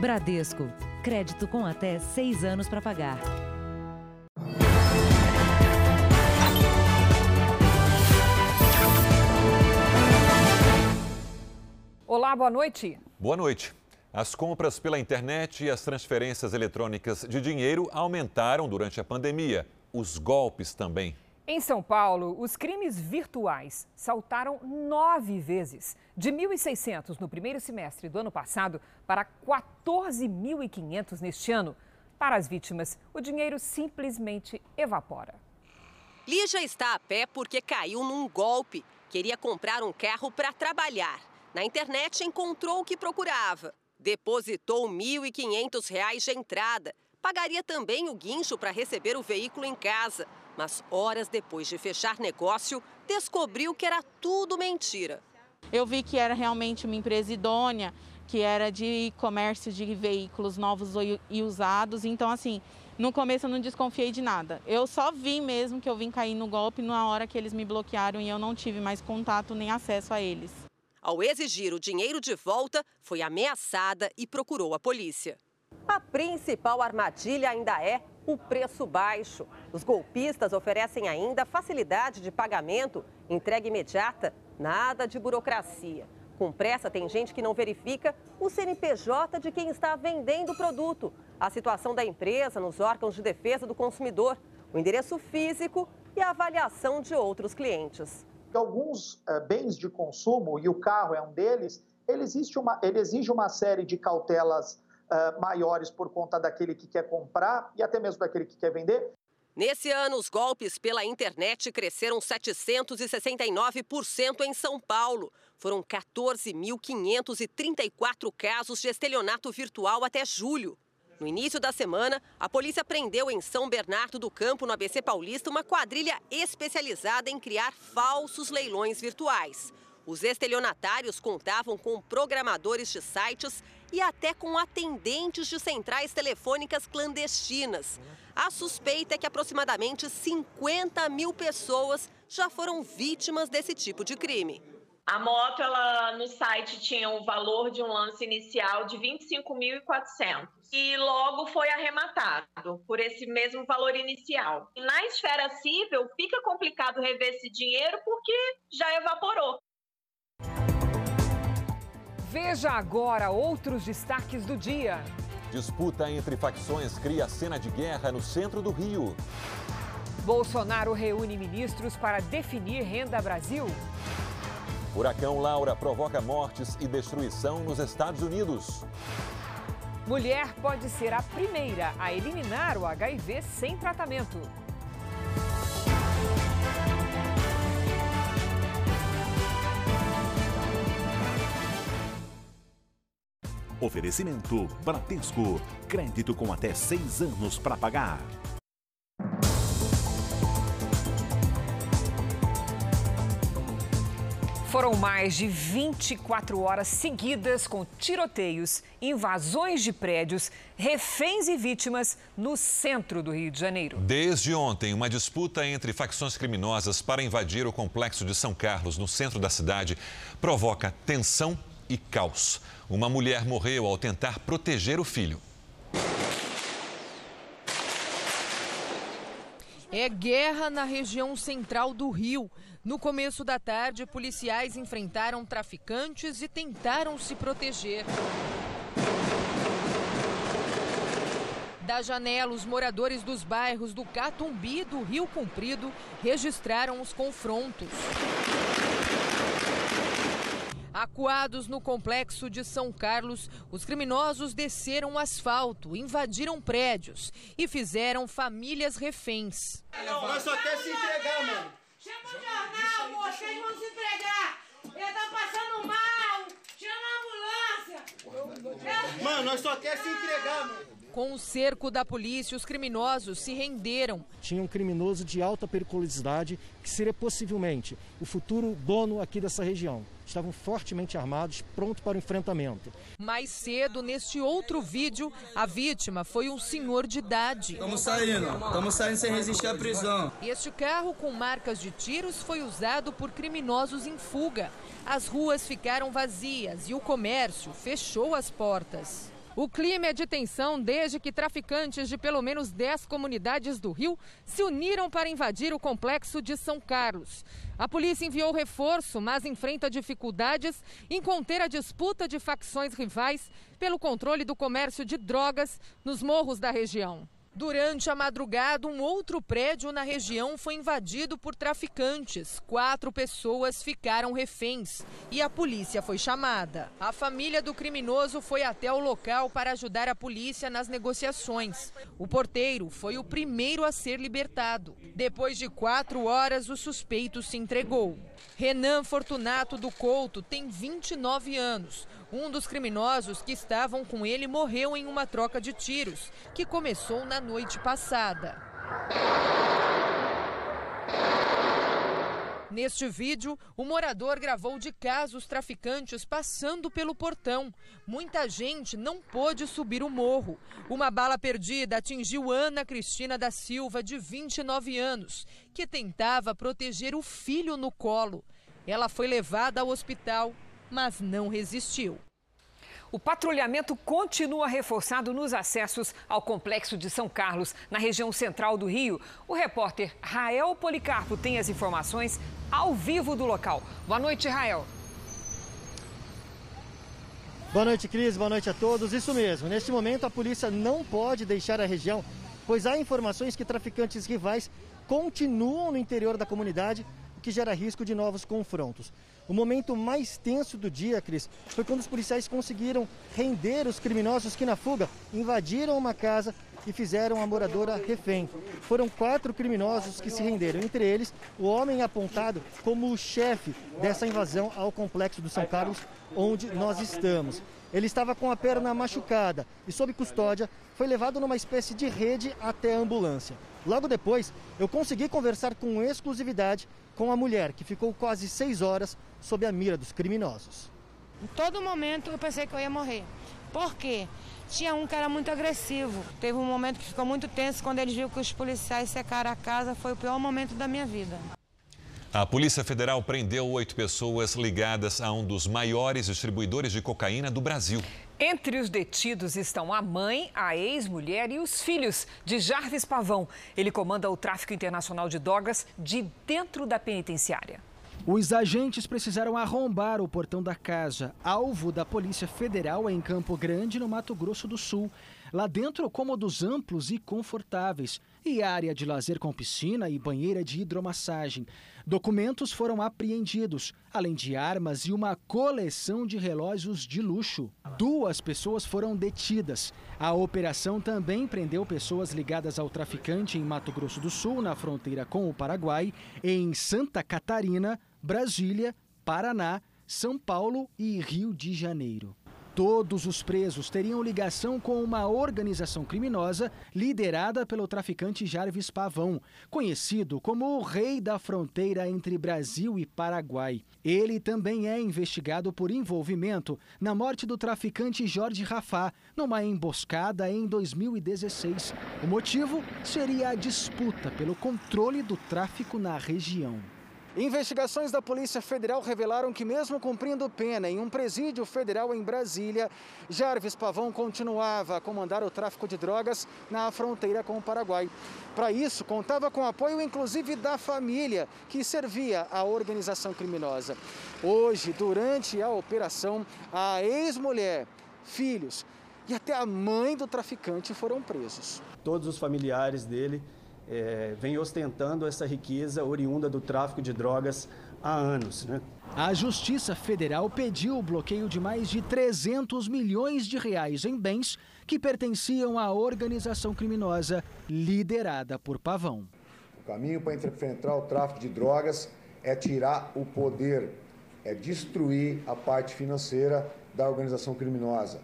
Bradesco. Crédito com até seis anos para pagar. Olá, boa noite. Boa noite. As compras pela internet e as transferências eletrônicas de dinheiro aumentaram durante a pandemia. Os golpes também. Em São Paulo, os crimes virtuais saltaram nove vezes, de 1.600 no primeiro semestre do ano passado para 14.500 neste ano. Para as vítimas, o dinheiro simplesmente evapora. Lígia está a pé porque caiu num golpe. Queria comprar um carro para trabalhar. Na internet encontrou o que procurava. Depositou R$ 1.500 de entrada. Pagaria também o guincho para receber o veículo em casa. Mas horas depois de fechar negócio, descobriu que era tudo mentira. Eu vi que era realmente uma empresa idônea, que era de comércio de veículos novos e usados. Então, assim, no começo eu não desconfiei de nada. Eu só vi mesmo que eu vim cair no golpe na hora que eles me bloquearam e eu não tive mais contato nem acesso a eles. Ao exigir o dinheiro de volta, foi ameaçada e procurou a polícia. A principal armadilha ainda é o preço baixo. Os golpistas oferecem ainda facilidade de pagamento, entrega imediata, nada de burocracia. Com pressa, tem gente que não verifica o CNPJ de quem está vendendo o produto, a situação da empresa nos órgãos de defesa do consumidor, o endereço físico e a avaliação de outros clientes. Alguns uh, bens de consumo, e o carro é um deles, ele, existe uma, ele exige uma série de cautelas uh, maiores por conta daquele que quer comprar e até mesmo daquele que quer vender. Nesse ano, os golpes pela internet cresceram 769% em São Paulo. Foram 14.534 casos de estelionato virtual até julho. No início da semana, a polícia prendeu em São Bernardo do Campo, no ABC Paulista, uma quadrilha especializada em criar falsos leilões virtuais. Os estelionatários contavam com programadores de sites e até com atendentes de centrais telefônicas clandestinas. A suspeita é que aproximadamente 50 mil pessoas já foram vítimas desse tipo de crime. A moto, ela no site tinha o valor de um lance inicial de 25.400 e logo foi arrematado por esse mesmo valor inicial. E na esfera civil, fica complicado rever esse dinheiro porque já evaporou. Veja agora outros destaques do dia. Disputa entre facções cria cena de guerra no centro do Rio. Bolsonaro reúne ministros para definir Renda Brasil. Furacão Laura provoca mortes e destruição nos Estados Unidos. Mulher pode ser a primeira a eliminar o HIV sem tratamento. Oferecimento Bradesco. Crédito com até seis anos para pagar. Foram mais de 24 horas seguidas com tiroteios, invasões de prédios, reféns e vítimas no centro do Rio de Janeiro. Desde ontem, uma disputa entre facções criminosas para invadir o complexo de São Carlos, no centro da cidade, provoca tensão e caos. Uma mulher morreu ao tentar proteger o filho. É guerra na região central do Rio. No começo da tarde, policiais enfrentaram traficantes e tentaram se proteger. Da janela, os moradores dos bairros do Catumbi e do Rio Comprido registraram os confrontos. Acuados no complexo de São Carlos, os criminosos desceram o asfalto, invadiram prédios e fizeram famílias reféns. Não, nós só quer se entregar, mano. Chama o jornal, vocês vão se entregar. Ele tá passando mal. Chama a ambulância. Mano, nós só quer se entregar, mano. Com o cerco da polícia, os criminosos se renderam. Tinha um criminoso de alta periculosidade que seria possivelmente o futuro dono aqui dessa região. Estavam fortemente armados, prontos para o enfrentamento. Mais cedo, neste outro vídeo, a vítima foi um senhor de idade. Estamos saindo, estamos saindo sem resistir à prisão. Este carro com marcas de tiros foi usado por criminosos em fuga. As ruas ficaram vazias e o comércio fechou as portas. O clima é de tensão desde que traficantes de pelo menos 10 comunidades do Rio se uniram para invadir o complexo de São Carlos. A polícia enviou reforço, mas enfrenta dificuldades em conter a disputa de facções rivais pelo controle do comércio de drogas nos morros da região. Durante a madrugada, um outro prédio na região foi invadido por traficantes. Quatro pessoas ficaram reféns e a polícia foi chamada. A família do criminoso foi até o local para ajudar a polícia nas negociações. O porteiro foi o primeiro a ser libertado. Depois de quatro horas, o suspeito se entregou. Renan Fortunato do Couto tem 29 anos. Um dos criminosos que estavam com ele morreu em uma troca de tiros, que começou na noite passada. Neste vídeo, o morador gravou de casa os traficantes passando pelo portão. Muita gente não pôde subir o morro. Uma bala perdida atingiu Ana Cristina da Silva, de 29 anos, que tentava proteger o filho no colo. Ela foi levada ao hospital mas não resistiu. O patrulhamento continua reforçado nos acessos ao complexo de São Carlos, na região central do Rio. O repórter Rael Policarpo tem as informações ao vivo do local. Boa noite, Rael. Boa noite, Cris. Boa noite a todos. Isso mesmo. Neste momento, a polícia não pode deixar a região, pois há informações que traficantes rivais continuam no interior da comunidade, que gera risco de novos confrontos. O momento mais tenso do dia, Cris, foi quando os policiais conseguiram render os criminosos que na fuga invadiram uma casa e fizeram a moradora refém. Foram quatro criminosos que se renderam, entre eles o homem apontado como o chefe dessa invasão ao complexo do São Carlos, onde nós estamos. Ele estava com a perna machucada e, sob custódia, foi levado numa espécie de rede até a ambulância. Logo depois, eu consegui conversar com exclusividade com a mulher, que ficou quase seis horas sob a mira dos criminosos. Em todo momento eu pensei que eu ia morrer. Por quê? Tinha um que era muito agressivo. Teve um momento que ficou muito tenso quando ele viu que os policiais secaram a casa. Foi o pior momento da minha vida. A Polícia Federal prendeu oito pessoas ligadas a um dos maiores distribuidores de cocaína do Brasil. Entre os detidos estão a mãe, a ex-mulher e os filhos de Jarvis Pavão. Ele comanda o tráfico internacional de drogas de dentro da penitenciária. Os agentes precisaram arrombar o portão da casa, alvo da Polícia Federal em Campo Grande, no Mato Grosso do Sul. Lá dentro, cômodos amplos e confortáveis e área de lazer com piscina e banheira de hidromassagem. Documentos foram apreendidos, além de armas e uma coleção de relógios de luxo. Duas pessoas foram detidas. A operação também prendeu pessoas ligadas ao traficante em Mato Grosso do Sul, na fronteira com o Paraguai, em Santa Catarina, Brasília, Paraná, São Paulo e Rio de Janeiro. Todos os presos teriam ligação com uma organização criminosa liderada pelo traficante Jarvis Pavão, conhecido como o rei da fronteira entre Brasil e Paraguai. Ele também é investigado por envolvimento na morte do traficante Jorge Rafá, numa emboscada em 2016. O motivo seria a disputa pelo controle do tráfico na região. Investigações da Polícia Federal revelaram que, mesmo cumprindo pena em um presídio federal em Brasília, Jarvis Pavão continuava a comandar o tráfico de drogas na fronteira com o Paraguai. Para isso, contava com apoio inclusive da família, que servia à organização criminosa. Hoje, durante a operação, a ex-mulher, filhos e até a mãe do traficante foram presos. Todos os familiares dele é, vem ostentando essa riqueza oriunda do tráfico de drogas há anos. Né? A Justiça Federal pediu o bloqueio de mais de 300 milhões de reais em bens que pertenciam à organização criminosa liderada por Pavão. O caminho para enfrentar o tráfico de drogas é tirar o poder, é destruir a parte financeira da organização criminosa.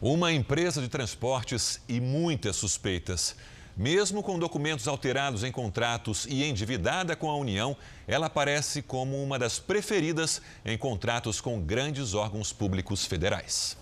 Uma empresa de transportes e muitas suspeitas. Mesmo com documentos alterados em contratos e endividada com a União, ela aparece como uma das preferidas em contratos com grandes órgãos públicos federais.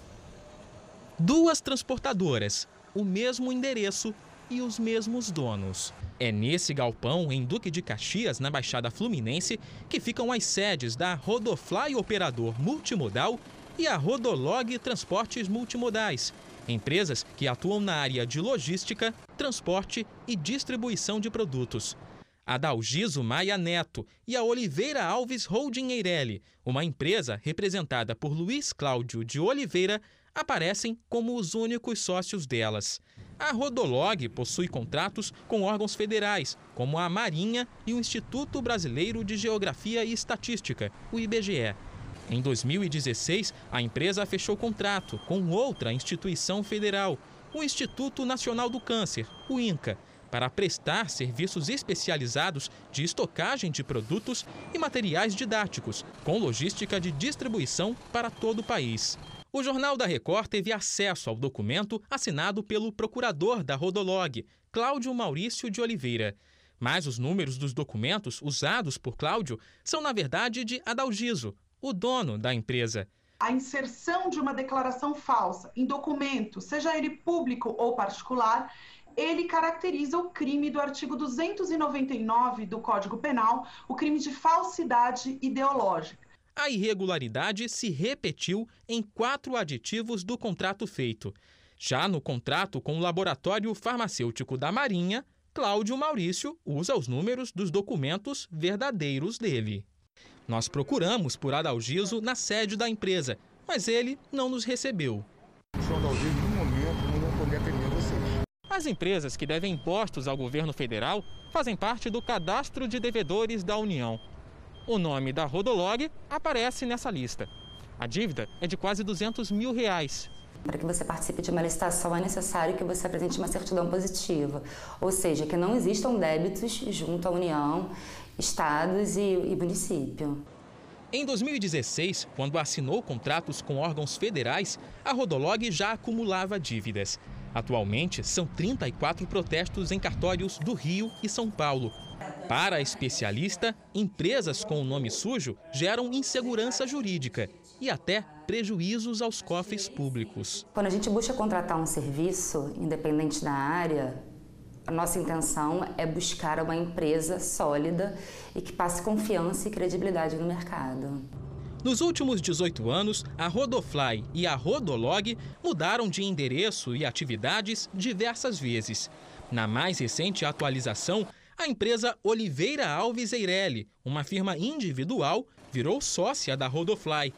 Duas transportadoras, o mesmo endereço e os mesmos donos. É nesse galpão, em Duque de Caxias, na Baixada Fluminense, que ficam as sedes da Rodofly Operador Multimodal e a Rodolog Transportes Multimodais, empresas que atuam na área de logística, transporte e distribuição de produtos. A Dalgiso Maia Neto e a Oliveira Alves Holding Eireli, uma empresa representada por Luiz Cláudio de Oliveira, aparecem como os únicos sócios delas. A Rodolog possui contratos com órgãos federais, como a Marinha e o Instituto Brasileiro de Geografia e Estatística, o IBGE. Em 2016, a empresa fechou contrato com outra instituição federal, o Instituto Nacional do Câncer, o INCA, para prestar serviços especializados de estocagem de produtos e materiais didáticos, com logística de distribuição para todo o país. O Jornal da Record teve acesso ao documento assinado pelo procurador da Rodolog, Cláudio Maurício de Oliveira. Mas os números dos documentos usados por Cláudio são, na verdade, de Adalgiso, o dono da empresa. A inserção de uma declaração falsa em documento, seja ele público ou particular, ele caracteriza o crime do artigo 299 do Código Penal, o crime de falsidade ideológica. A irregularidade se repetiu em quatro aditivos do contrato feito. Já no contrato com o laboratório farmacêutico da Marinha, Cláudio Maurício usa os números dos documentos verdadeiros dele. Nós procuramos por Adalgiso na sede da empresa, mas ele não nos recebeu. O senhor Adalgiso, no momento, não poder atender vocês. As empresas que devem impostos ao governo federal fazem parte do cadastro de devedores da União. O nome da Rodolog aparece nessa lista. A dívida é de quase 200 mil reais. Para que você participe de uma licitação é necessário que você apresente uma certidão positiva, ou seja, que não existam débitos junto à União, estados e, e município. Em 2016, quando assinou contratos com órgãos federais, a Rodolog já acumulava dívidas. Atualmente, são 34 protestos em cartórios do Rio e São Paulo, para a especialista, empresas com o nome sujo geram insegurança jurídica e até prejuízos aos cofres públicos. Quando a gente busca contratar um serviço, independente da área, a nossa intenção é buscar uma empresa sólida e que passe confiança e credibilidade no mercado. Nos últimos 18 anos, a Rodofly e a Rodolog mudaram de endereço e atividades diversas vezes. Na mais recente atualização, a empresa Oliveira Alves Eireli, uma firma individual, virou sócia da Rodofly.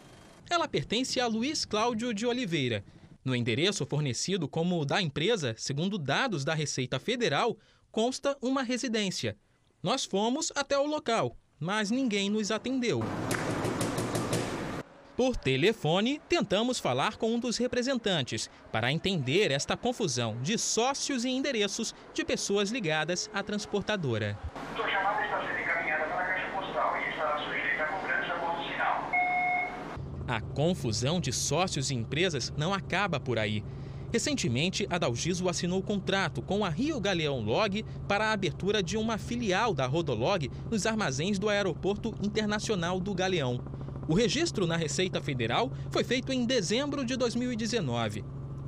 Ela pertence a Luiz Cláudio de Oliveira. No endereço fornecido como da empresa, segundo dados da Receita Federal, consta uma residência. Nós fomos até o local, mas ninguém nos atendeu. Por telefone, tentamos falar com um dos representantes para entender esta confusão de sócios e endereços de pessoas ligadas à transportadora está sendo encaminhada para a caixa postal e estará sujeita a cobrança por sinal. A confusão de sócios e empresas não acaba por aí. Recentemente, a Dalgiso assinou contrato com a Rio Galeão Log para a abertura de uma filial da Rodolog nos armazéns do Aeroporto Internacional do Galeão. O registro na Receita Federal foi feito em dezembro de 2019.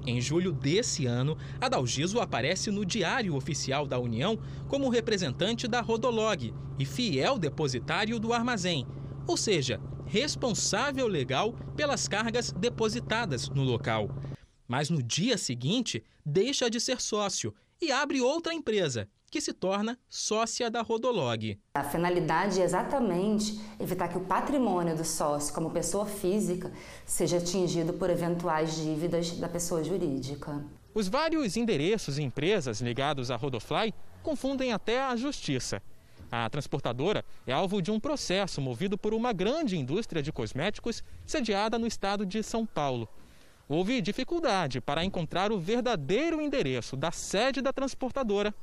Em julho desse ano, a Dalgiso aparece no Diário Oficial da União como representante da Rodolog e fiel depositário do armazém, ou seja, responsável legal pelas cargas depositadas no local. Mas no dia seguinte, deixa de ser sócio e abre outra empresa, que se torna sócia da Rodolog. A finalidade é exatamente evitar que o patrimônio do sócio, como pessoa física, seja atingido por eventuais dívidas da pessoa jurídica. Os vários endereços e empresas ligados à Rodofly confundem até a justiça. A transportadora é alvo de um processo movido por uma grande indústria de cosméticos sediada no estado de São Paulo. Houve dificuldade para encontrar o verdadeiro endereço da sede da transportadora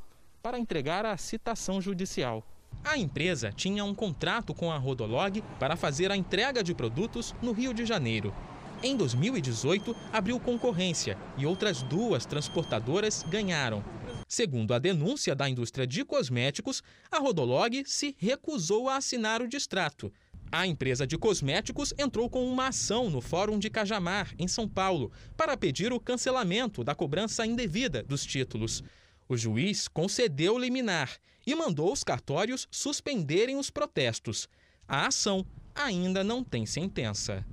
para entregar a citação judicial. A empresa tinha um contrato com a Rodolog para fazer a entrega de produtos no Rio de Janeiro. Em 2018, abriu concorrência e outras duas transportadoras ganharam. Segundo a denúncia da indústria de cosméticos, a Rodolog se recusou a assinar o distrato. A empresa de cosméticos entrou com uma ação no Fórum de Cajamar, em São Paulo, para pedir o cancelamento da cobrança indevida dos títulos. O juiz concedeu liminar e mandou os cartórios suspenderem os protestos. A ação ainda não tem sentença.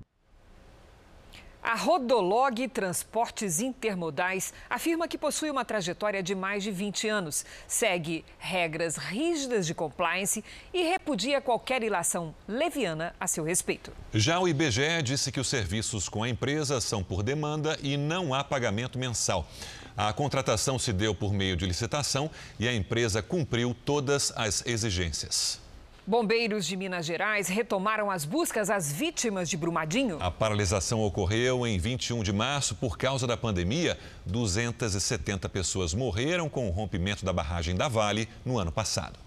A Rodolog Transportes Intermodais afirma que possui uma trajetória de mais de 20 anos, segue regras rígidas de compliance e repudia qualquer ilação leviana a seu respeito. Já o IBGE disse que os serviços com a empresa são por demanda e não há pagamento mensal. A contratação se deu por meio de licitação e a empresa cumpriu todas as exigências. Bombeiros de Minas Gerais retomaram as buscas às vítimas de Brumadinho. A paralisação ocorreu em 21 de março por causa da pandemia. 270 pessoas morreram com o rompimento da barragem da Vale no ano passado.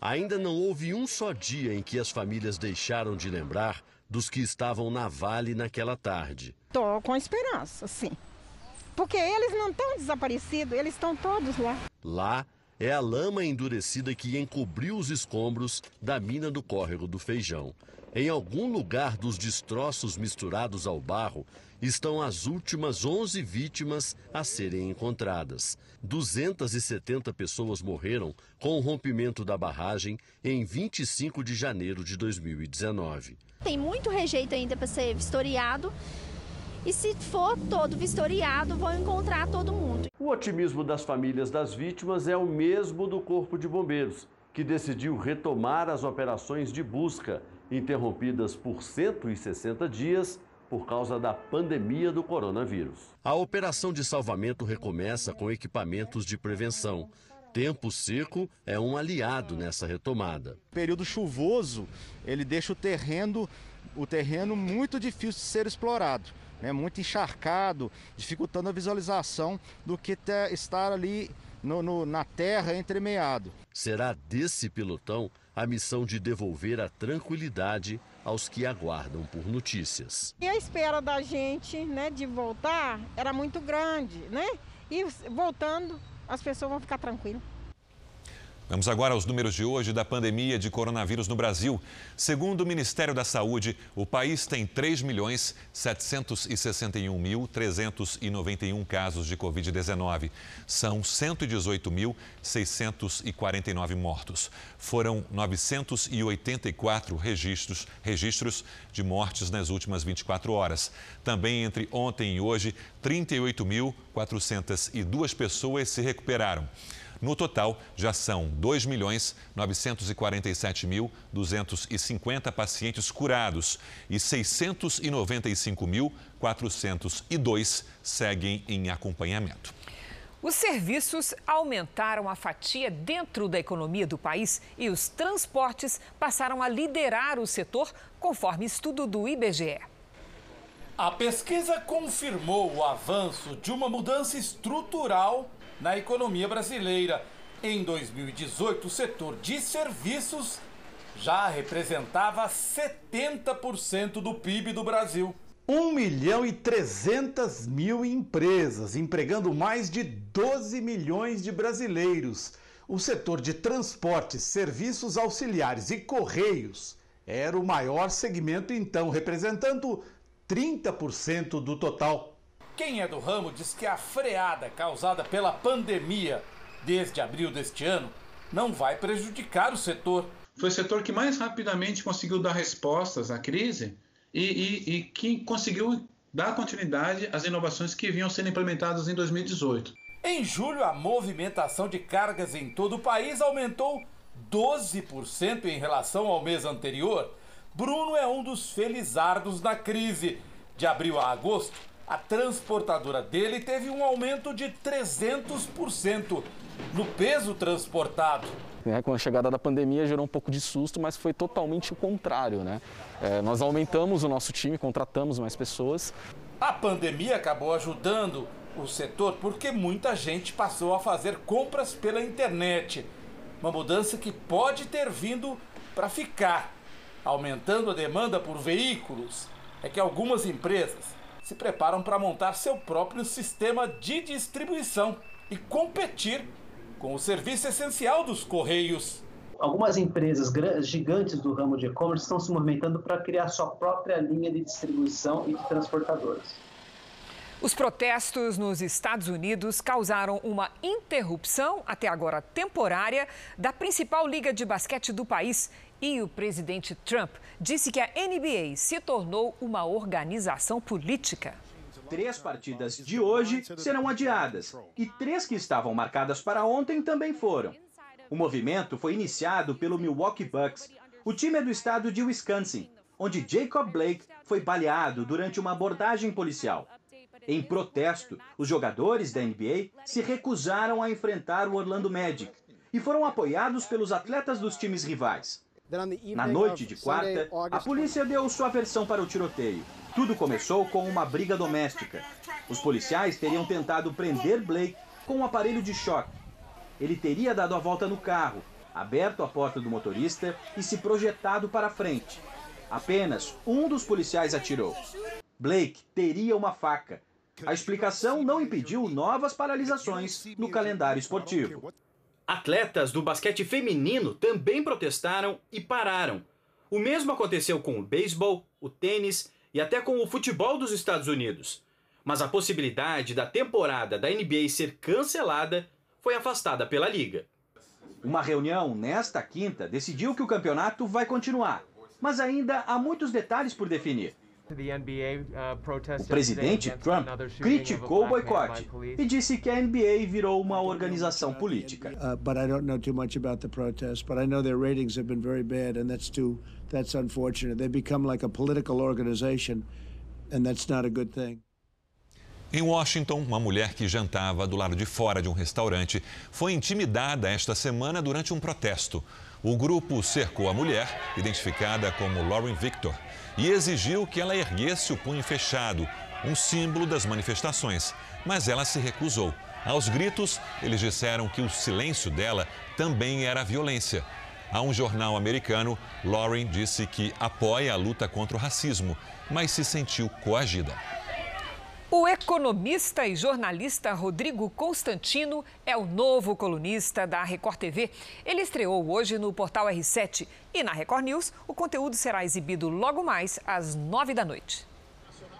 Ainda não houve um só dia em que as famílias deixaram de lembrar dos que estavam na Vale naquela tarde. Tô com esperança, sim. Porque eles não estão desaparecidos, eles estão todos lá. Lá, é a lama endurecida que encobriu os escombros da mina do córrego do Feijão. Em algum lugar dos destroços misturados ao barro estão as últimas 11 vítimas a serem encontradas. 270 pessoas morreram com o rompimento da barragem em 25 de janeiro de 2019. Tem muito rejeito ainda para ser vistoriado e se for todo vistoriado, vão encontrar todo mundo. O otimismo das famílias das vítimas é o mesmo do Corpo de Bombeiros, que decidiu retomar as operações de busca, interrompidas por 160 dias por causa da pandemia do coronavírus. A operação de salvamento recomeça com equipamentos de prevenção. Tempo seco é um aliado nessa retomada. O período chuvoso, ele deixa o terreno, o terreno muito difícil de ser explorado né, muito encharcado, dificultando a visualização do que estar ali no, no, na terra entremeado. Será desse pelotão a missão de devolver a tranquilidade aos que aguardam por notícias. E a espera da gente né, de voltar era muito grande, né? E voltando, as pessoas vão ficar tranquilas. Vamos agora aos números de hoje da pandemia de coronavírus no Brasil. Segundo o Ministério da Saúde, o país tem 3.761.391 casos de Covid-19. São 118.649 mortos. Foram 984 registros, registros de mortes nas últimas 24 horas. Também entre ontem e hoje, 38.402 pessoas se recuperaram. No total, já são 2 milhões 947.250 pacientes curados e 695.402 seguem em acompanhamento. Os serviços aumentaram a fatia dentro da economia do país e os transportes passaram a liderar o setor, conforme estudo do IBGE. A pesquisa confirmou o avanço de uma mudança estrutural na economia brasileira. Em 2018, o setor de serviços já representava 70% do PIB do Brasil. 1 milhão e 300 mil empresas, empregando mais de 12 milhões de brasileiros. O setor de transportes, serviços auxiliares e correios era o maior segmento, então, representando 30% do total. Quem é do ramo diz que a freada causada pela pandemia desde abril deste ano não vai prejudicar o setor. Foi o setor que mais rapidamente conseguiu dar respostas à crise e, e, e que conseguiu dar continuidade às inovações que vinham sendo implementadas em 2018. Em julho, a movimentação de cargas em todo o país aumentou 12% em relação ao mês anterior. Bruno é um dos felizardos da crise. De abril a agosto, a transportadora dele teve um aumento de 300% no peso transportado. É, com a chegada da pandemia gerou um pouco de susto, mas foi totalmente o contrário. Né? É, nós aumentamos o nosso time, contratamos mais pessoas. A pandemia acabou ajudando o setor porque muita gente passou a fazer compras pela internet. Uma mudança que pode ter vindo para ficar, aumentando a demanda por veículos. É que algumas empresas se preparam para montar seu próprio sistema de distribuição e competir com o serviço essencial dos Correios. Algumas empresas gigantes do ramo de e-commerce estão se movimentando para criar sua própria linha de distribuição e de transportadoras. Os protestos nos Estados Unidos causaram uma interrupção, até agora temporária, da principal liga de basquete do país E o presidente Trump disse que a NBA se tornou uma organização política. Três partidas de hoje serão adiadas e três que estavam marcadas para ontem também foram. O movimento foi iniciado pelo Milwaukee Bucks. O time é do estado de Wisconsin, onde Jacob Blake foi baleado durante uma abordagem policial. Em protesto, os jogadores da NBA se recusaram a enfrentar o Orlando Magic e foram apoiados pelos atletas dos times rivais. Na noite de quarta, a polícia deu sua versão para o tiroteio. Tudo começou com uma briga doméstica. Os policiais teriam tentado prender Blake com um aparelho de choque. Ele teria dado a volta no carro, aberto a porta do motorista e se projetado para frente. Apenas um dos policiais atirou. Blake teria uma faca. A explicação não impediu novas paralisações no calendário esportivo. Atletas do basquete feminino também protestaram e pararam. O mesmo aconteceu com o beisebol, o tênis e até com o futebol dos Estados Unidos. Mas a possibilidade da temporada da NBA ser cancelada foi afastada pela liga. Uma reunião nesta quinta decidiu que o campeonato vai continuar, mas ainda há muitos detalhes por definir. O presidente Trump criticou o boicote e disse que a NBA virou uma organização política. Uh, but I don't know too much about the protest, but I know their ratings have been very bad and that's too that's unfortunate. They become like a political organization and that's not a good thing. Em Washington, uma mulher que jantava do lado de fora de um restaurante foi intimidada esta semana durante um protesto. O grupo cercou a mulher, identificada como Lauren Victor, e exigiu que ela erguesse o punho fechado, um símbolo das manifestações. Mas ela se recusou. Aos gritos, eles disseram que o silêncio dela também era violência. A um jornal americano, Lauren disse que apoia a luta contra o racismo, mas se sentiu coagida. O economista e jornalista Rodrigo Constantino é o novo colunista da Record TV. Ele estreou hoje no portal R7 e na Record News o conteúdo será exibido logo mais às nove da noite.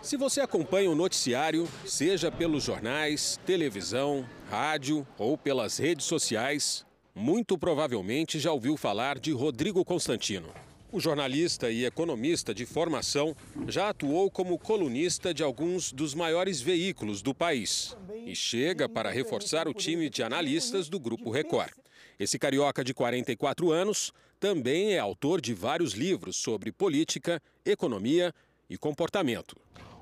Se você acompanha o noticiário, seja pelos jornais, televisão, rádio ou pelas redes sociais, muito provavelmente já ouviu falar de Rodrigo Constantino. O jornalista e economista de formação já atuou como colunista de alguns dos maiores veículos do país e chega para reforçar o time de analistas do Grupo Record. Esse carioca de 44 anos também é autor de vários livros sobre política, economia e comportamento.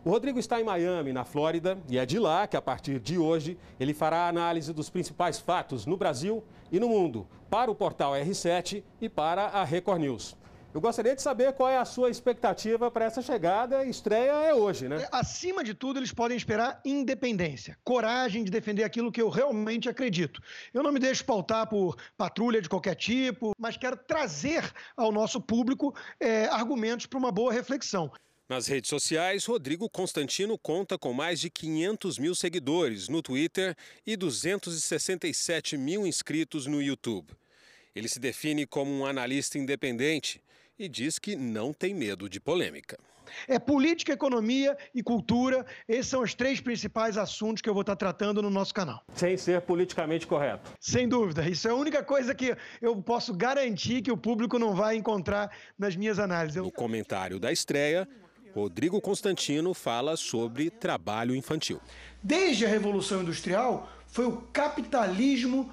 O Rodrigo está em Miami, na Flórida, e é de lá que, a partir de hoje, ele fará a análise dos principais fatos no Brasil e no mundo, para o portal R7 e para a Record News. Eu gostaria de saber qual é a sua expectativa para essa chegada. Estreia é hoje, né? Acima de tudo, eles podem esperar independência, coragem de defender aquilo que eu realmente acredito. Eu não me deixo pautar por patrulha de qualquer tipo, mas quero trazer ao nosso público é, argumentos para uma boa reflexão. Nas redes sociais, Rodrigo Constantino conta com mais de 500 mil seguidores no Twitter e 267 mil inscritos no YouTube. Ele se define como um analista independente e diz que não tem medo de polêmica. É política, economia e cultura. Esses são os três principais assuntos que eu vou estar tratando no nosso canal. Sem ser politicamente correto. Sem dúvida. Isso é a única coisa que eu posso garantir que o público não vai encontrar nas minhas análises. No comentário da estreia, Rodrigo Constantino fala sobre trabalho infantil. Desde a Revolução Industrial, foi o capitalismo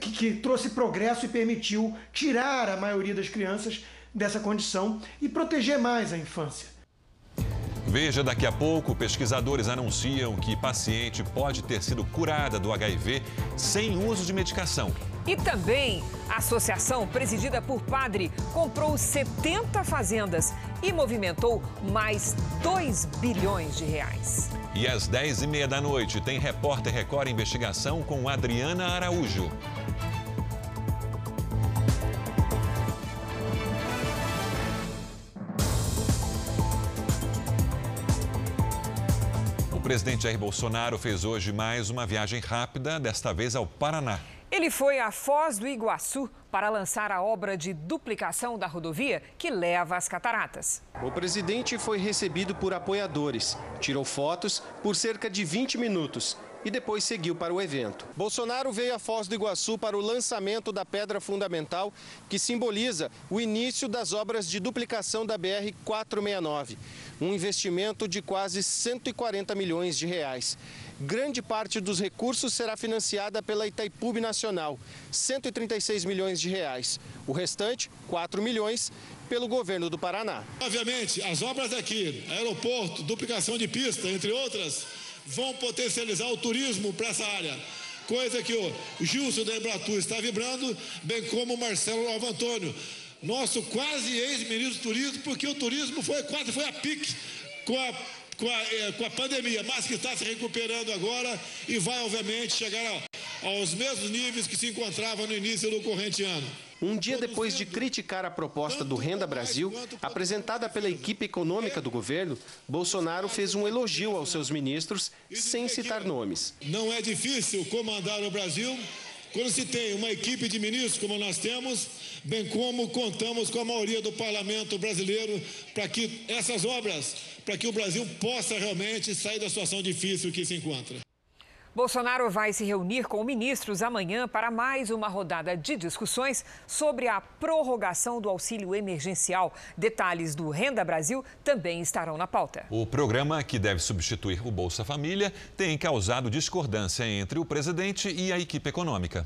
que, que trouxe progresso e permitiu tirar a maioria das crianças dessa condição e proteger mais a infância. Veja daqui a pouco, pesquisadores anunciam que paciente pode ter sido curada do HIV sem uso de medicação. E também, a associação presidida por padre comprou 70 fazendas e movimentou mais 2 bilhões de reais. E às 10h30 da noite tem Repórter Record Investigação com Adriana Araújo. Presidente Jair Bolsonaro fez hoje mais uma viagem rápida, desta vez ao Paraná. Ele foi a Foz do Iguaçu para lançar a obra de duplicação da rodovia que leva às cataratas. O presidente foi recebido por apoiadores, tirou fotos por cerca de 20 minutos e depois seguiu para o evento. Bolsonaro veio a Foz do Iguaçu para o lançamento da pedra fundamental que simboliza o início das obras de duplicação da BR 469, um investimento de quase 140 milhões de reais. Grande parte dos recursos será financiada pela Itaipu Nacional, 136 milhões de reais. O restante, 4 milhões, pelo governo do Paraná. Obviamente, as obras aqui, aeroporto, duplicação de pista, entre outras, vão potencializar o turismo para essa área. Coisa que o Gilson da Embratur está vibrando, bem como o Marcelo Alvo Antônio, nosso quase ex-ministro do turismo, porque o turismo foi quase foi a pique com a com a, eh, com a pandemia, mas que está se recuperando agora e vai, obviamente, chegar aos mesmos níveis que se encontrava no início do corrente ano. Um dia depois de criticar a proposta do Renda Brasil, apresentada pela equipe econômica do governo, Bolsonaro fez um elogio aos seus ministros, sem citar nomes. Não é difícil comandar o Brasil quando se tem uma equipe de ministros como nós temos, bem como contamos com a maioria do parlamento brasileiro para que essas obras, para que o Brasil possa realmente sair da situação difícil que se encontra. Bolsonaro vai se reunir com ministros amanhã para mais uma rodada de discussões sobre a prorrogação do auxílio emergencial. Detalhes do Renda Brasil também estarão na pauta. O programa, que deve substituir o Bolsa Família, tem causado discordância entre o presidente e a equipe econômica.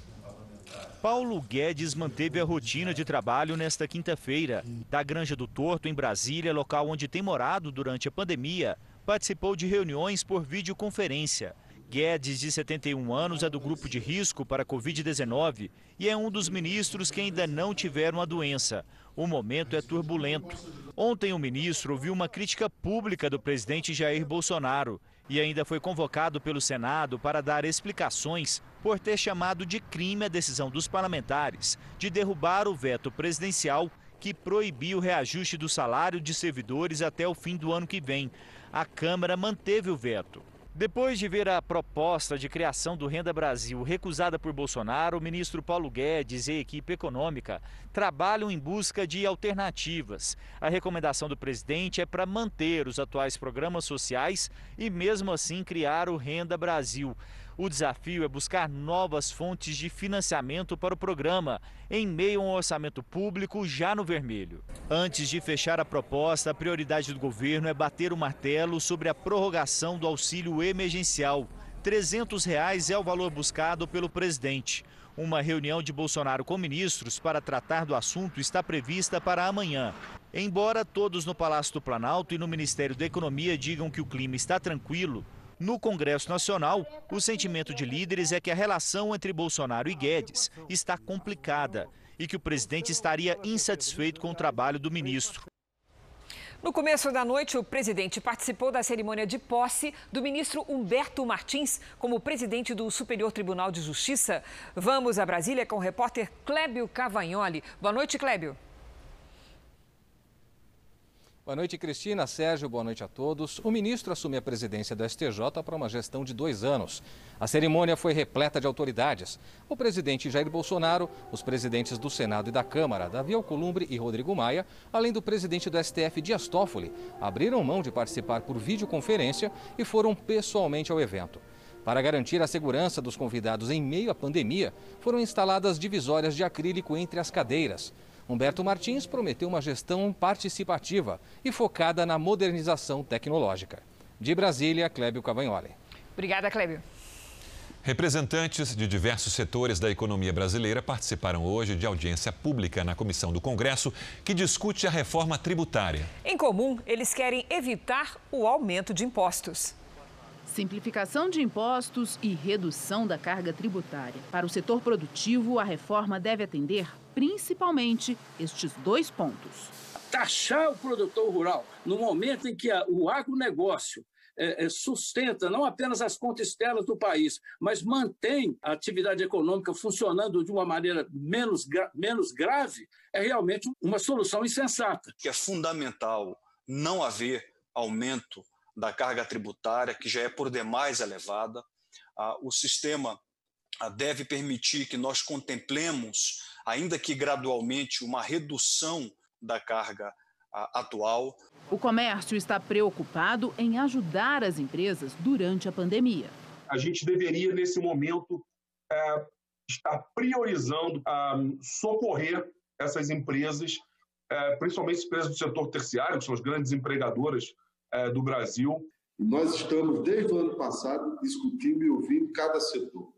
Paulo Guedes manteve a rotina de trabalho nesta quinta-feira. Da Granja do Torto, em Brasília, local onde tem morado durante a pandemia, participou de reuniões por videoconferência. Guedes, de 71 anos, é do grupo de risco para a Covid-19 e é um dos ministros que ainda não tiveram a doença. O momento é turbulento. Ontem, o ministro ouviu uma crítica pública do presidente Jair Bolsonaro e ainda foi convocado pelo Senado para dar explicações por ter chamado de crime a decisão dos parlamentares de derrubar o veto presidencial que proibiu o reajuste do salário de servidores até o fim do ano que vem. A Câmara manteve o veto. Depois de ver a proposta de criação do Renda Brasil recusada por Bolsonaro, o ministro Paulo Guedes e a equipe econômica trabalham em busca de alternativas. A recomendação do presidente é para manter os atuais programas sociais e, mesmo assim, criar o Renda Brasil. O desafio é buscar novas fontes de financiamento para o programa, em meio a um orçamento público já no vermelho. Antes de fechar a proposta, a prioridade do governo é bater o martelo sobre a prorrogação do auxílio emergencial. 300 reais é o valor buscado pelo presidente. Uma reunião de Bolsonaro com ministros para tratar do assunto está prevista para amanhã. Embora todos no Palácio do Planalto e no Ministério da Economia digam que o clima está tranquilo, no Congresso Nacional, o sentimento de líderes é que a relação entre Bolsonaro e Guedes está complicada e que o presidente estaria insatisfeito com o trabalho do ministro. No começo da noite, o presidente participou da cerimônia de posse do ministro Humberto Martins como presidente do Superior Tribunal de Justiça. Vamos a Brasília com o repórter Clébio Cavagnoli. Boa noite, Clébio. Boa noite, Cristina. Sérgio, boa noite a todos. O ministro assume a presidência do STJ para uma gestão de dois anos. A cerimônia foi repleta de autoridades. O presidente Jair Bolsonaro, os presidentes do Senado e da Câmara, Davi Alcolumbre e Rodrigo Maia, além do presidente do STF, Dias Toffoli, abriram mão de participar por videoconferência e foram pessoalmente ao evento. Para garantir a segurança dos convidados em meio à pandemia, foram instaladas divisórias de acrílico entre as cadeiras. Humberto Martins prometeu uma gestão participativa e focada na modernização tecnológica. De Brasília, Clébio Cavagnoli. Obrigada, Clébio. Representantes de diversos setores da economia brasileira participaram hoje de audiência pública na comissão do Congresso que discute a reforma tributária. Em comum, eles querem evitar o aumento de impostos. Simplificação de impostos e redução da carga tributária. Para o setor produtivo, a reforma deve atender principalmente estes dois pontos. Taxar o produtor rural no momento em que o agronegócio é, é, sustenta não apenas as contas externas do país, mas mantém a atividade econômica funcionando de uma maneira menos, menos grave, é realmente uma solução insensata. Que é fundamental não haver aumento da carga tributária, que já é por demais elevada. Ah, o sistema ah, deve permitir que nós contemplemos ainda que gradualmente, uma redução da carga atual. O comércio está preocupado em ajudar as empresas durante a pandemia. a gente deveria, nesse momento, é, estar priorizando a socorrer essas empresas, é, principalmente as empresas do setor terciário, que são as grandes empregadoras é, do Brasil. Nós estamos, desde o ano passado, discutindo e ouvindo cada setor.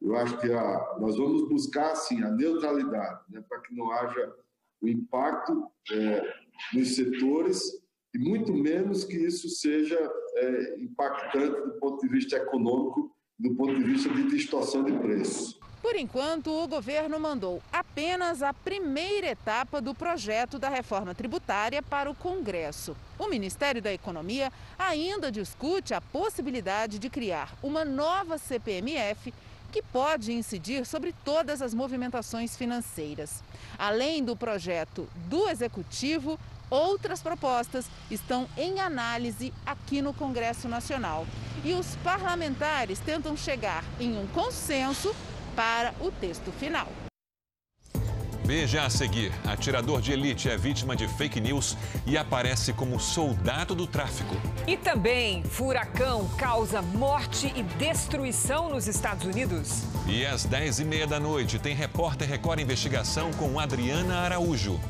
Eu acho que a, nós vamos buscar, sim, a neutralidade, né, para que não haja o impacto é, nos setores e muito menos que isso seja é, impactante do ponto de vista econômico, do ponto de vista de distorção de preços. Por enquanto, o governo mandou apenas a primeira etapa do projeto da reforma tributária para o Congresso. O Ministério da Economia ainda discute a possibilidade de criar uma nova CPMF que pode incidir sobre todas as movimentações financeiras. Além do projeto do Executivo, outras propostas estão em análise aqui no Congresso Nacional. E os parlamentares tentam chegar em um consenso para o texto final. Veja a seguir: atirador de elite é vítima de fake news e aparece como soldado do tráfico. E também, furacão causa morte e destruição nos Estados Unidos. E às 10h30 da noite tem repórter Record Investigação com Adriana Araújo.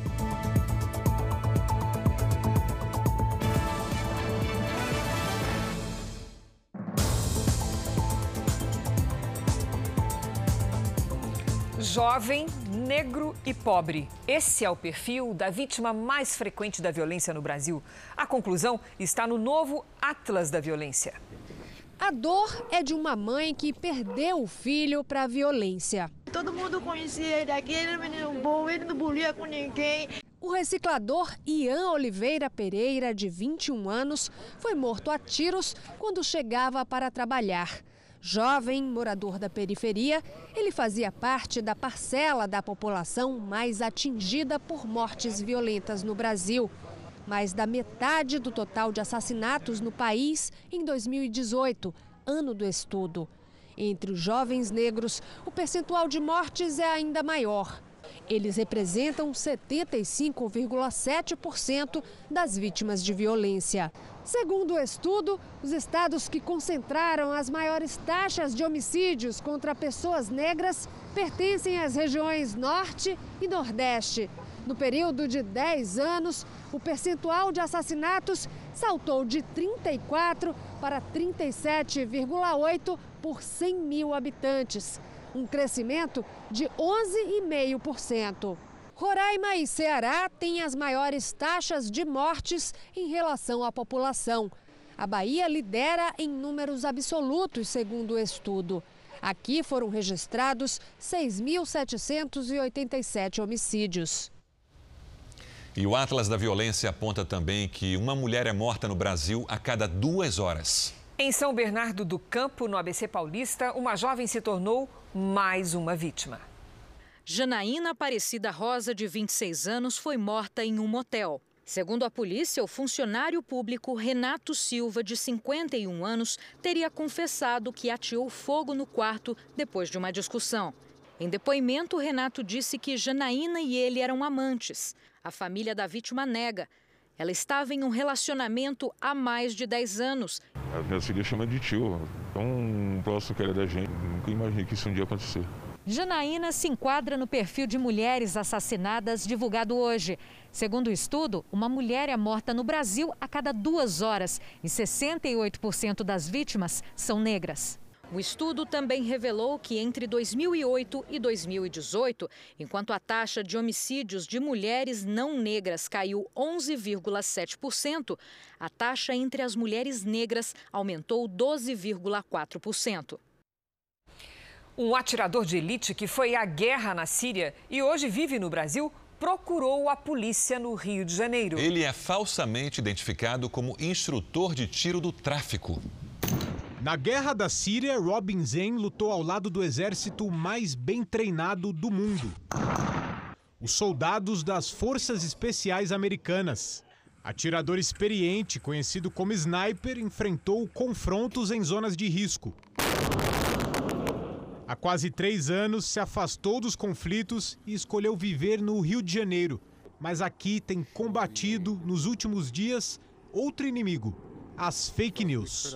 Jovem, negro e pobre. Esse é o perfil da vítima mais frequente da violência no Brasil. A conclusão está no novo Atlas da Violência. A dor é de uma mãe que perdeu o filho para a violência. Todo mundo conhecia ele aqui, ele era menino bom, ele não bulia com ninguém. O reciclador Ian Oliveira Pereira, de 21 anos, foi morto a tiros quando chegava para trabalhar. Jovem, morador da periferia, ele fazia parte da parcela da população mais atingida por mortes violentas no Brasil. Mais da metade do total de assassinatos no país em 2018, ano do estudo. Entre os jovens negros, o percentual de mortes é ainda maior. Eles representam 75,7% das vítimas de violência. Segundo o estudo, os estados que concentraram as maiores taxas de homicídios contra pessoas negras pertencem às regiões Norte e Nordeste. No período de 10 anos, o percentual de assassinatos saltou de 34 para 37,8 por 100 mil habitantes, um crescimento de 11,5%. Roraima e Ceará têm as maiores taxas de mortes em relação à população. A Bahia lidera em números absolutos, segundo o estudo. Aqui foram registrados 6.787 homicídios. E o Atlas da Violência aponta também que uma mulher é morta no Brasil a cada duas horas. Em São Bernardo do Campo, no ABC Paulista, uma jovem se tornou mais uma vítima. Janaína Aparecida Rosa, de 26 anos, foi morta em um motel. Segundo a polícia, o funcionário público Renato Silva, de 51 anos, teria confessado que ateou fogo no quarto depois de uma discussão. Em depoimento, Renato disse que Janaína e ele eram amantes. A família da vítima nega. Ela estava em um relacionamento há mais de 10 anos. Minha filha chama de tio, tão próximo que era da gente. Nunca imaginei que isso um dia acontecer. Janaína se enquadra no perfil de mulheres assassinadas divulgado hoje. Segundo o estudo, uma mulher é morta no Brasil a cada duas horas e 68% das vítimas são negras. O estudo também revelou que entre 2008 e 2018, enquanto a taxa de homicídios de mulheres não negras caiu 11,7%, a taxa entre as mulheres negras aumentou 12,4%. Um atirador de elite que foi à guerra na Síria e hoje vive no Brasil procurou a polícia no Rio de Janeiro. Ele é falsamente identificado como instrutor de tiro do tráfico. Na guerra da Síria, Robin Zen lutou ao lado do exército mais bem treinado do mundo. Os soldados das Forças Especiais Americanas. Atirador experiente, conhecido como sniper, enfrentou confrontos em zonas de risco. Há quase três anos se afastou dos conflitos e escolheu viver no Rio de Janeiro. Mas aqui tem combatido, nos últimos dias, outro inimigo: as fake news.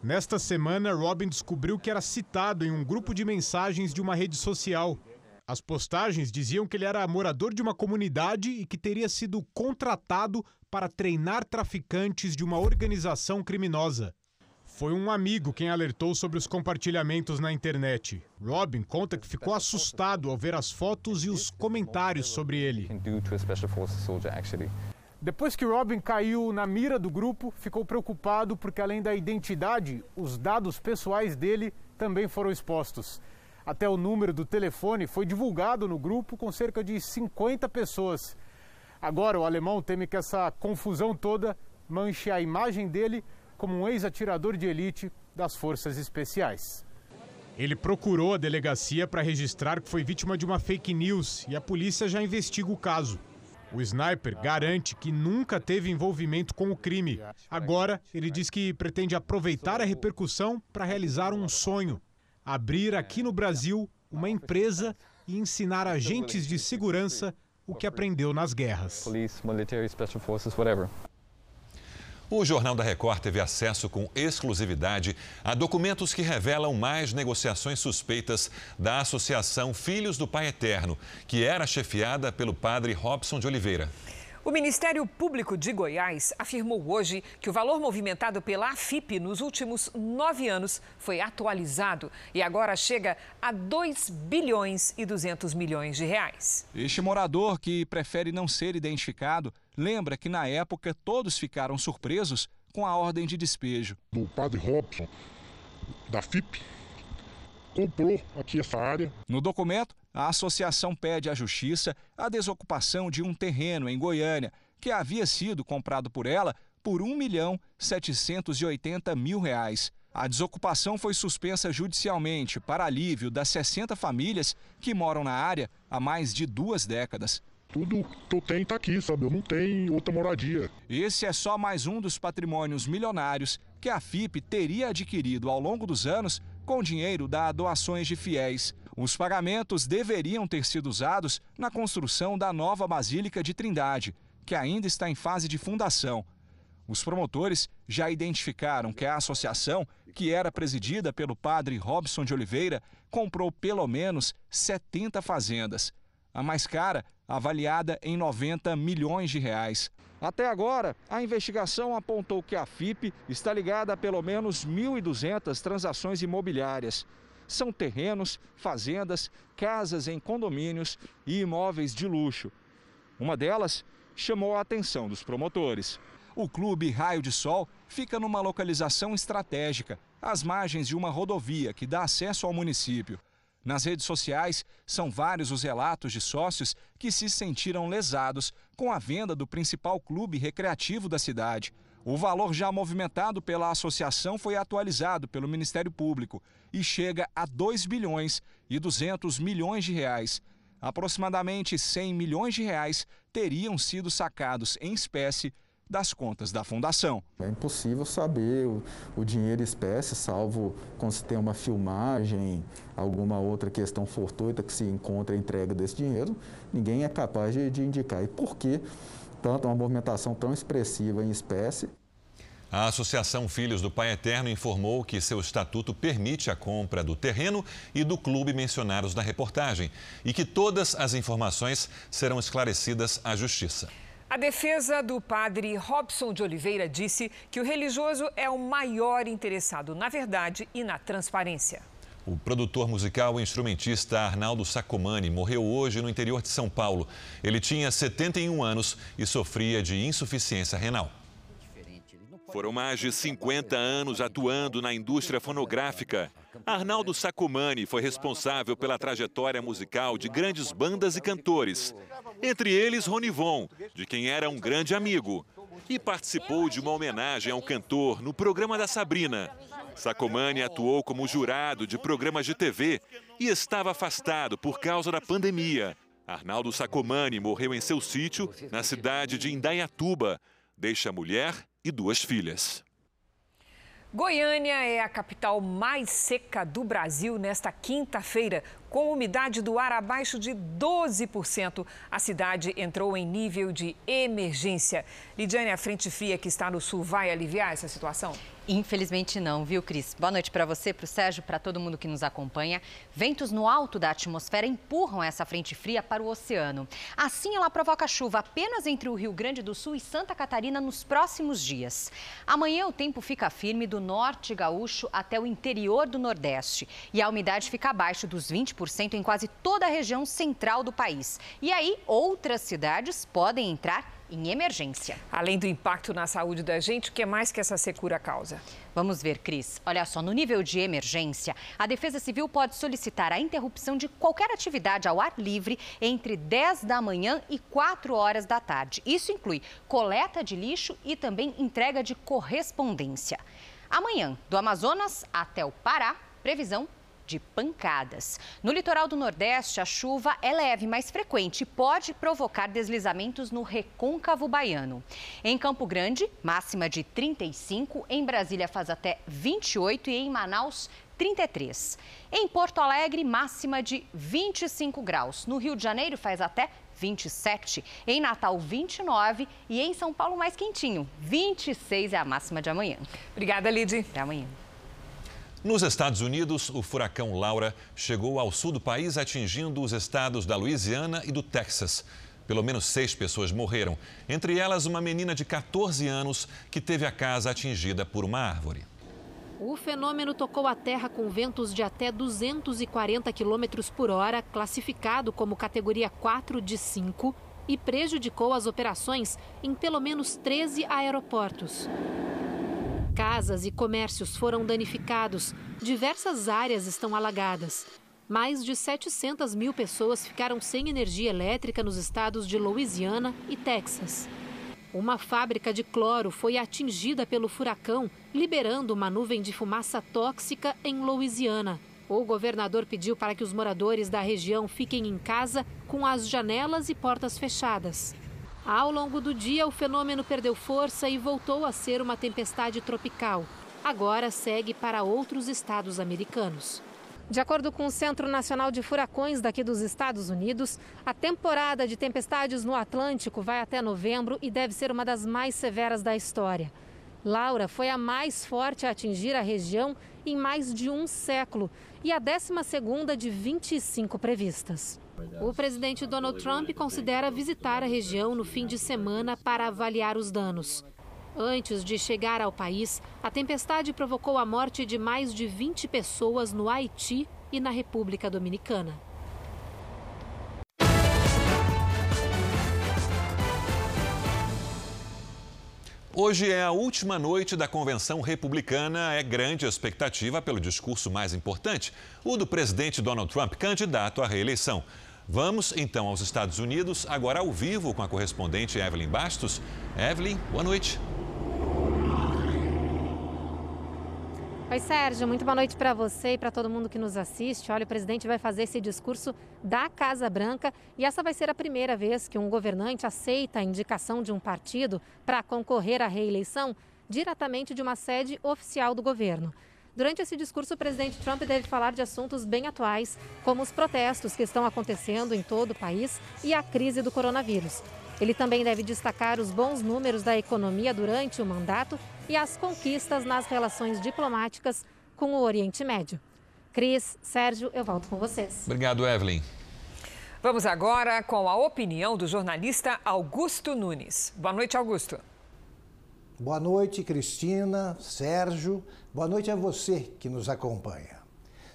Nesta semana, Robin descobriu que era citado em um grupo de mensagens de uma rede social. As postagens diziam que ele era morador de uma comunidade e que teria sido contratado para treinar traficantes de uma organização criminosa. Foi um amigo quem alertou sobre os compartilhamentos na internet. Robin conta que ficou assustado ao ver as fotos e os comentários sobre ele. Depois que Robin caiu na mira do grupo, ficou preocupado porque, além da identidade, os dados pessoais dele também foram expostos. Até o número do telefone foi divulgado no grupo com cerca de 50 pessoas. Agora, o alemão teme que essa confusão toda manche a imagem dele como um ex-atirador de elite das forças especiais. Ele procurou a delegacia para registrar que foi vítima de uma fake news e a polícia já investiga o caso. O sniper garante que nunca teve envolvimento com o crime. Agora, ele diz que pretende aproveitar a repercussão para realizar um sonho abrir aqui no Brasil uma empresa e ensinar agentes de segurança o que aprendeu nas guerras. O Jornal da Record teve acesso com exclusividade a documentos que revelam mais negociações suspeitas da Associação Filhos do Pai Eterno, que era chefiada pelo padre Robson de Oliveira. O Ministério Público de Goiás afirmou hoje que o valor movimentado pela AFIP nos últimos nove anos foi atualizado e agora chega a 2 bilhões e 200 milhões de reais. Este morador, que prefere não ser identificado, lembra que na época todos ficaram surpresos com a ordem de despejo. O padre Robson, da FIP, comprou aqui essa área. No documento, a associação pede à justiça a desocupação de um terreno em Goiânia, que havia sido comprado por ela por 1 milhão 780 mil reais. A desocupação foi suspensa judicialmente para alívio das 60 famílias que moram na área há mais de duas décadas. Tudo que eu tenho está aqui, sabe? Eu não tenho outra moradia. Esse é só mais um dos patrimônios milionários que a FIP teria adquirido ao longo dos anos com dinheiro da doações de fiéis. Os pagamentos deveriam ter sido usados na construção da nova Basílica de Trindade, que ainda está em fase de fundação. Os promotores já identificaram que a associação, que era presidida pelo padre Robson de Oliveira, comprou pelo menos 70 fazendas. A mais cara, avaliada em 90 milhões de reais. Até agora, a investigação apontou que a FIP está ligada a pelo menos 1.200 transações imobiliárias são terrenos, fazendas, casas em condomínios e imóveis de luxo. Uma delas chamou a atenção dos promotores. O Clube Raio de Sol fica numa localização estratégica, às margens de uma rodovia que dá acesso ao município. Nas redes sociais, são vários os relatos de sócios que se sentiram lesados com a venda do principal clube recreativo da cidade. O valor já movimentado pela associação foi atualizado pelo Ministério Público e chega a 2 bilhões e 200 milhões de reais. Aproximadamente 100 milhões de reais teriam sido sacados em espécie das contas da fundação. É impossível saber o, o, dinheiro espécie, salvo quando se tem uma filmagem, alguma outra questão fortuita que se encontra a entrega desse dinheiro, ninguém é capaz de, de indicar. E por que tanto uma movimentação tão expressiva em espécie. A Associação Filhos do Pai Eterno informou que seu estatuto permite a compra do terreno e do clube mencionados na reportagem e que todas as informações serão esclarecidas à Justiça. A defesa do padre Robson de Oliveira disse que o religioso é o maior interessado na verdade e na transparência. O produtor musical e instrumentista Arnaldo Sacomani morreu hoje no interior de São Paulo. Ele tinha 71 anos e sofria de insuficiência renal. Foram mais de 50 anos atuando na indústria fonográfica. Arnaldo Sacomani foi responsável pela trajetória musical de grandes bandas e cantores, entre eles Ronivon, de quem era um grande amigo, e participou de uma homenagem ao cantor no programa da Sabrina. Sacomani atuou como jurado de programas de TV e estava afastado por causa da pandemia. Arnaldo Sacomani morreu em seu sítio, na cidade de Indaiatuba. Deixa mulher e duas filhas. Goiânia é a capital mais seca do Brasil nesta quinta-feira, com umidade do ar abaixo de 12%. A cidade entrou em nível de emergência. Lidiane, a frente fria que está no sul vai aliviar essa situação? Infelizmente não, viu, Cris? Boa noite para você, para o Sérgio, para todo mundo que nos acompanha. Ventos no alto da atmosfera empurram essa frente fria para o oceano. Assim, ela provoca chuva apenas entre o Rio Grande do Sul e Santa Catarina nos próximos dias. Amanhã o tempo fica firme do norte gaúcho até o interior do Nordeste. E a umidade fica abaixo dos 20% em quase toda a região central do país. E aí, outras cidades podem entrar em emergência. Além do impacto na saúde da gente, o que mais que essa secura causa? Vamos ver, Cris. Olha só, no nível de emergência, a Defesa Civil pode solicitar a interrupção de qualquer atividade ao ar livre entre 10 da manhã e 4 horas da tarde. Isso inclui coleta de lixo e também entrega de correspondência. Amanhã, do Amazonas até o Pará, previsão de pancadas. No litoral do Nordeste, a chuva é leve, mas frequente e pode provocar deslizamentos no recôncavo baiano. Em Campo Grande, máxima de 35, em Brasília faz até 28 e em Manaus 33. Em Porto Alegre, máxima de 25 graus. No Rio de Janeiro faz até 27, em Natal 29 e em São Paulo mais quentinho, 26 é a máxima de amanhã. Obrigada, Lid. Até amanhã. Nos Estados Unidos, o furacão Laura chegou ao sul do país, atingindo os estados da Louisiana e do Texas. Pelo menos seis pessoas morreram, entre elas uma menina de 14 anos que teve a casa atingida por uma árvore. O fenômeno tocou a terra com ventos de até 240 km por hora, classificado como categoria 4 de 5, e prejudicou as operações em pelo menos 13 aeroportos. Casas e comércios foram danificados, diversas áreas estão alagadas. Mais de 700 mil pessoas ficaram sem energia elétrica nos estados de Louisiana e Texas. Uma fábrica de cloro foi atingida pelo furacão, liberando uma nuvem de fumaça tóxica em Louisiana. O governador pediu para que os moradores da região fiquem em casa com as janelas e portas fechadas. Ao longo do dia, o fenômeno perdeu força e voltou a ser uma tempestade tropical. Agora segue para outros estados americanos. De acordo com o Centro Nacional de Furacões daqui dos Estados Unidos, a temporada de tempestades no Atlântico vai até novembro e deve ser uma das mais severas da história. Laura foi a mais forte a atingir a região em mais de um século e a 12 segunda de 25 previstas. O presidente Donald Trump considera visitar a região no fim de semana para avaliar os danos. Antes de chegar ao país, a tempestade provocou a morte de mais de 20 pessoas no Haiti e na República Dominicana. Hoje é a última noite da convenção republicana. É grande a expectativa pelo discurso mais importante, o do presidente Donald Trump, candidato à reeleição. Vamos então aos Estados Unidos, agora ao vivo com a correspondente Evelyn Bastos. Evelyn, boa noite. Oi, Sérgio, muito boa noite para você e para todo mundo que nos assiste. Olha, o presidente vai fazer esse discurso da Casa Branca e essa vai ser a primeira vez que um governante aceita a indicação de um partido para concorrer à reeleição diretamente de uma sede oficial do governo. Durante esse discurso, o presidente Trump deve falar de assuntos bem atuais, como os protestos que estão acontecendo em todo o país e a crise do coronavírus. Ele também deve destacar os bons números da economia durante o mandato e as conquistas nas relações diplomáticas com o Oriente Médio. Cris, Sérgio, eu volto com vocês. Obrigado, Evelyn. Vamos agora com a opinião do jornalista Augusto Nunes. Boa noite, Augusto. Boa noite, Cristina, Sérgio. Boa noite a você que nos acompanha.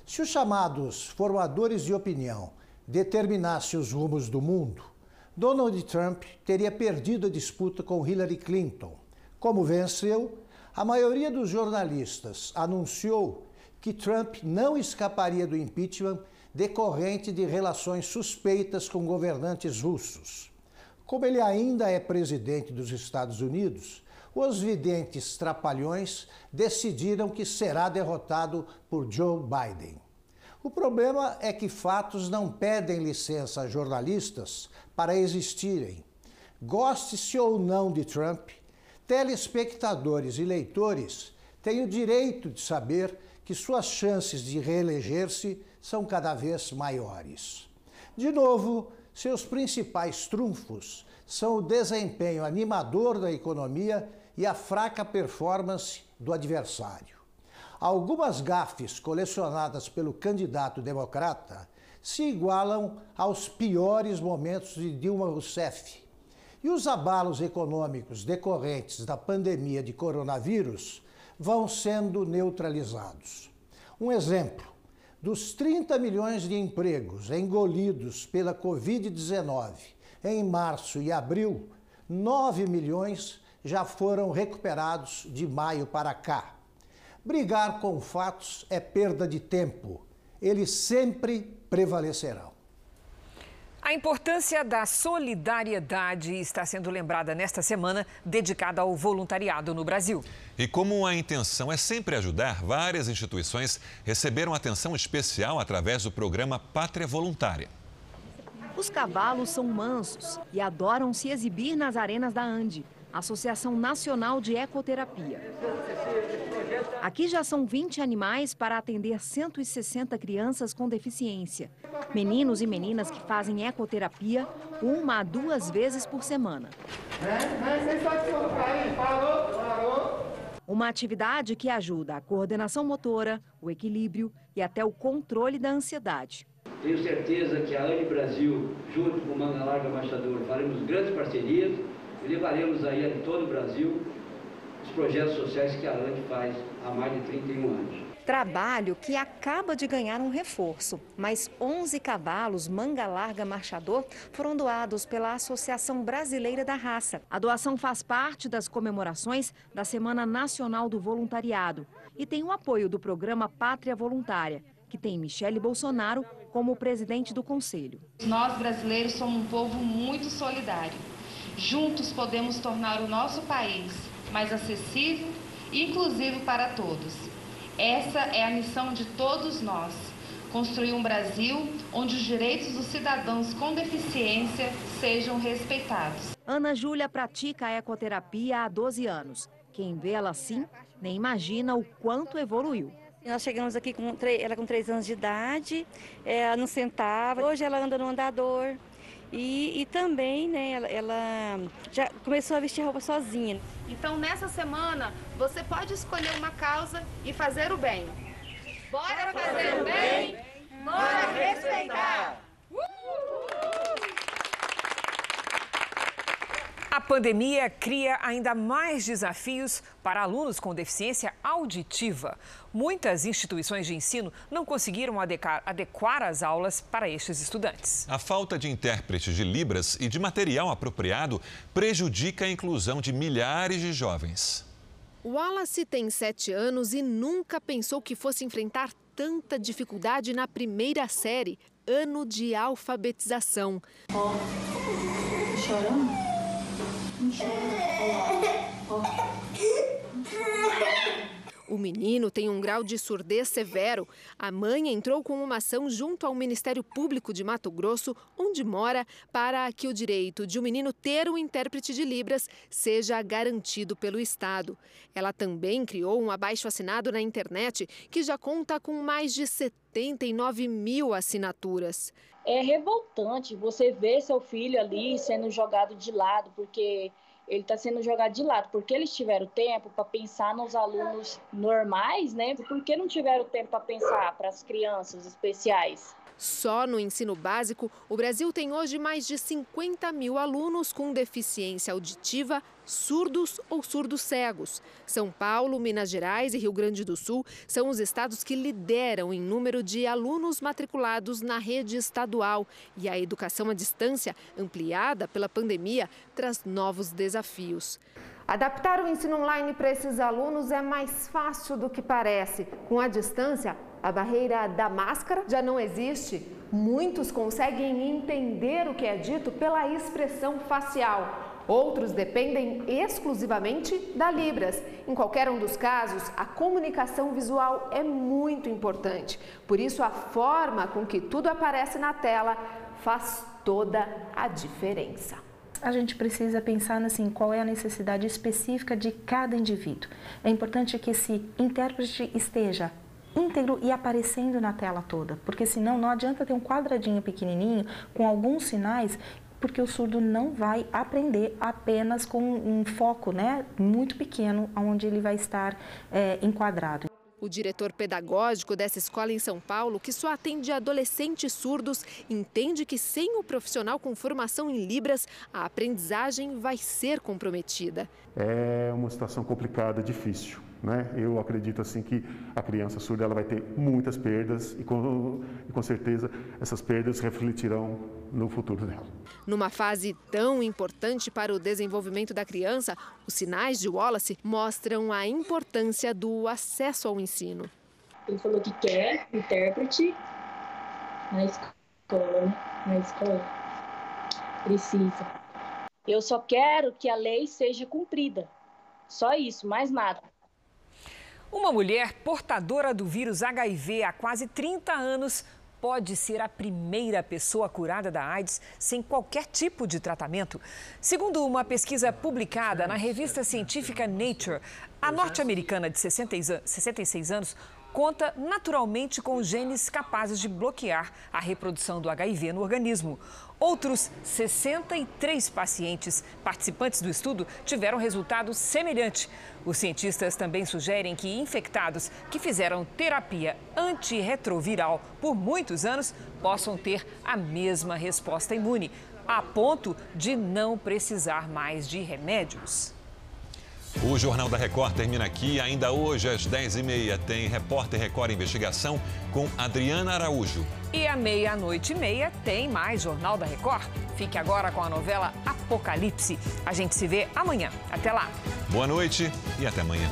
Se os chamados formadores de opinião determinassem os rumos do mundo, Donald Trump teria perdido a disputa com Hillary Clinton. Como venceu, a maioria dos jornalistas anunciou que Trump não escaparia do impeachment decorrente de relações suspeitas com governantes russos. Como ele ainda é presidente dos Estados Unidos, os videntes trapalhões decidiram que será derrotado por Joe Biden. O problema é que fatos não pedem licença a jornalistas para existirem. Goste-se ou não de Trump, telespectadores e leitores têm o direito de saber que suas chances de reeleger-se são cada vez maiores. De novo, seus principais trunfos são o desempenho animador da economia e a fraca performance do adversário. Algumas gafes colecionadas pelo candidato democrata se igualam aos piores momentos de Dilma Rousseff. E os abalos econômicos decorrentes da pandemia de coronavírus vão sendo neutralizados. Um exemplo: dos 30 milhões de empregos engolidos pela Covid-19 em março e abril, 9 milhões já foram recuperados de maio para cá. Brigar com fatos é perda de tempo. Eles sempre prevalecerão. A importância da solidariedade está sendo lembrada nesta semana, dedicada ao voluntariado no Brasil. E como a intenção é sempre ajudar, várias instituições receberam atenção especial através do programa Pátria Voluntária. Os cavalos são mansos e adoram se exibir nas arenas da Ande. Associação Nacional de Ecoterapia. Aqui já são 20 animais para atender 160 crianças com deficiência. Meninos e meninas que fazem ecoterapia uma a duas vezes por semana. Uma atividade que ajuda a coordenação motora, o equilíbrio e até o controle da ansiedade. Tenho certeza que a ANI Brasil, junto com o Manga Larga Machador, faremos grandes parcerias levaremos aí a todo o Brasil os projetos sociais que a AND faz há mais de 31 anos. Trabalho que acaba de ganhar um reforço, mas 11 cavalos manga larga marchador foram doados pela Associação Brasileira da Raça. A doação faz parte das comemorações da Semana Nacional do Voluntariado e tem o apoio do programa Pátria Voluntária, que tem Michele Bolsonaro como presidente do conselho. Nós brasileiros somos um povo muito solidário. Juntos podemos tornar o nosso país mais acessível e inclusivo para todos. Essa é a missão de todos nós: construir um Brasil onde os direitos dos cidadãos com deficiência sejam respeitados. Ana Júlia pratica a ecoterapia há 12 anos. Quem vê ela assim nem imagina o quanto evoluiu. Nós chegamos aqui com ela com 3 anos de idade, ela não sentava, hoje ela anda no andador, e, e também, né, ela, ela, já começou a vestir roupa sozinha. Então, nessa semana, você pode escolher uma causa e fazer o bem. Bora fazer o bem, bora respeitar. A pandemia cria ainda mais desafios para alunos com deficiência auditiva. Muitas instituições de ensino não conseguiram adequar, adequar as aulas para estes estudantes. A falta de intérpretes de Libras e de material apropriado prejudica a inclusão de milhares de jovens. Wallace tem sete anos e nunca pensou que fosse enfrentar tanta dificuldade na primeira série, ano de alfabetização. Ó, oh, chorando? 你吃吧好 O menino tem um grau de surdez severo. A mãe entrou com uma ação junto ao Ministério Público de Mato Grosso, onde mora, para que o direito de o um menino ter um intérprete de Libras seja garantido pelo Estado. Ela também criou um abaixo-assinado na internet que já conta com mais de 79 mil assinaturas. É revoltante você ver seu filho ali sendo jogado de lado, porque ele está sendo jogado de lado, porque eles tiveram tempo para pensar nos alunos normais, né? Por que não tiveram tempo para pensar para as crianças especiais? Só no ensino básico, o Brasil tem hoje mais de 50 mil alunos com deficiência auditiva, surdos ou surdos cegos. São Paulo, Minas Gerais e Rio Grande do Sul são os estados que lideram em número de alunos matriculados na rede estadual. E a educação à distância, ampliada pela pandemia, traz novos desafios. Adaptar o ensino online para esses alunos é mais fácil do que parece. Com a distância, a barreira da máscara já não existe. Muitos conseguem entender o que é dito pela expressão facial. Outros dependem exclusivamente da Libras. Em qualquer um dos casos, a comunicação visual é muito importante. Por isso, a forma com que tudo aparece na tela faz toda a diferença. A gente precisa pensar assim, qual é a necessidade específica de cada indivíduo. É importante que esse intérprete esteja íntegro e aparecendo na tela toda, porque senão não adianta ter um quadradinho pequenininho com alguns sinais porque o surdo não vai aprender apenas com um foco né, muito pequeno, onde ele vai estar é, enquadrado. O diretor pedagógico dessa escola em São Paulo, que só atende adolescentes surdos, entende que sem o profissional com formação em Libras, a aprendizagem vai ser comprometida. É uma situação complicada, difícil. Né? Eu acredito assim que a criança surda ela vai ter muitas perdas e com, com certeza essas perdas refletirão no futuro dela. Numa fase tão importante para o desenvolvimento da criança, os sinais de Wallace mostram a importância do acesso ao ensino. Ele falou que quer intérprete na escola, né? na escola. Precisa. Eu só quero que a lei seja cumprida. Só isso, mais nada. Uma mulher portadora do vírus HIV há quase 30 anos pode ser a primeira pessoa curada da AIDS sem qualquer tipo de tratamento. Segundo uma pesquisa publicada na revista científica Nature, a norte-americana de 66 anos conta naturalmente com genes capazes de bloquear a reprodução do HIV no organismo. Outros 63 pacientes participantes do estudo tiveram resultado semelhante. Os cientistas também sugerem que infectados que fizeram terapia antirretroviral por muitos anos possam ter a mesma resposta imune, a ponto de não precisar mais de remédios. O Jornal da Record termina aqui. Ainda hoje, às 10h30, tem Repórter Record Investigação com Adriana Araújo. E à meia-noite e meia tem mais Jornal da Record. Fique agora com a novela Apocalipse. A gente se vê amanhã. Até lá. Boa noite e até amanhã.